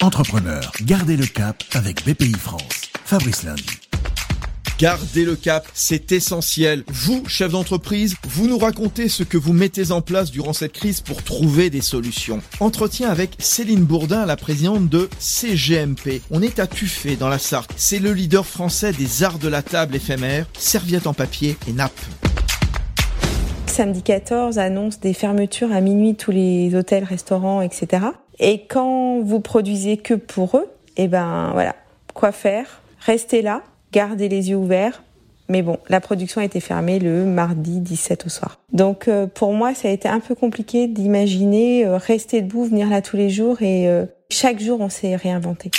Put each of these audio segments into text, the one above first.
Entrepreneur, gardez le cap avec BPI France. Fabrice Lundi. Gardez le cap, c'est essentiel. Vous, chef d'entreprise, vous nous racontez ce que vous mettez en place durant cette crise pour trouver des solutions. Entretien avec Céline Bourdin, la présidente de CGMP. On est à Tuffet, dans la Sarthe. C'est le leader français des arts de la table éphémère, serviettes en papier et nappes. Samedi 14 annonce des fermetures à minuit tous les hôtels, restaurants, etc. Et quand vous produisez que pour eux, eh ben voilà, quoi faire? Restez là, gardez les yeux ouverts. Mais bon, la production a été fermée le mardi 17 au soir. Donc euh, pour moi, ça a été un peu compliqué d'imaginer euh, rester debout, venir là tous les jours et euh, chaque jour on s'est réinventé.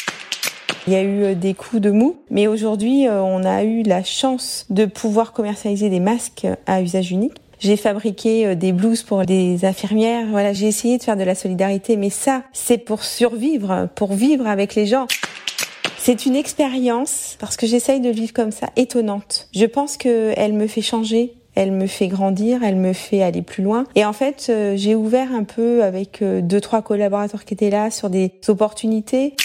Il y a eu des coups de mou, mais aujourd'hui on a eu la chance de pouvoir commercialiser des masques à usage unique. J'ai fabriqué des blouses pour des infirmières. Voilà, j'ai essayé de faire de la solidarité, mais ça, c'est pour survivre, pour vivre avec les gens. C'est une expérience, parce que j'essaye de vivre comme ça, étonnante. Je pense qu'elle me fait changer, elle me fait grandir, elle me fait aller plus loin. Et en fait, euh, j'ai ouvert un peu avec euh, deux, trois collaborateurs qui étaient là sur des opportunités.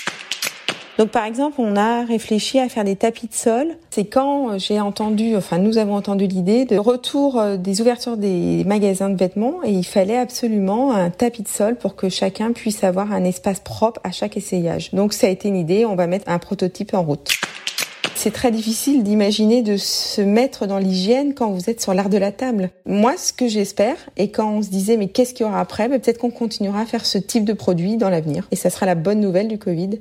Donc par exemple, on a réfléchi à faire des tapis de sol. C'est quand j'ai entendu, enfin nous avons entendu l'idée de retour euh, des ouvertures des magasins de vêtements et il fallait absolument un tapis de sol pour que chacun puisse avoir un espace propre à chaque essayage. Donc ça a été une idée, on va mettre un prototype en route. C'est très difficile d'imaginer de se mettre dans l'hygiène quand vous êtes sur l'art de la table. Moi, ce que j'espère, et quand on se disait mais qu'est-ce qu'il y aura après, ben, peut-être qu'on continuera à faire ce type de produit dans l'avenir. Et ça sera la bonne nouvelle du Covid.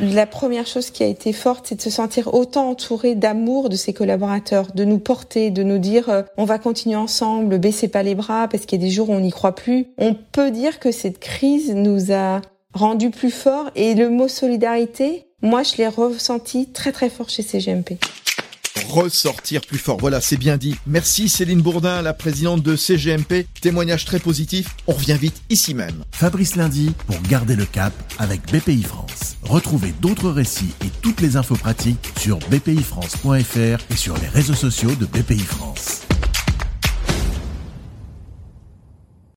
La première chose qui a été forte, c'est de se sentir autant entouré d'amour de ses collaborateurs, de nous porter, de nous dire euh, on va continuer ensemble, baissez pas les bras parce qu'il y a des jours où on n'y croit plus. On peut dire que cette crise nous a rendus plus forts et le mot solidarité, moi je l'ai ressenti très très fort chez CGMP ressortir plus fort. Voilà, c'est bien dit. Merci Céline Bourdin, la présidente de CGMP. Témoignage très positif. On revient vite ici même. Fabrice Lundi pour garder le cap avec BPI France. Retrouvez d'autres récits et toutes les infos pratiques sur bpifrance.fr et sur les réseaux sociaux de BPI France.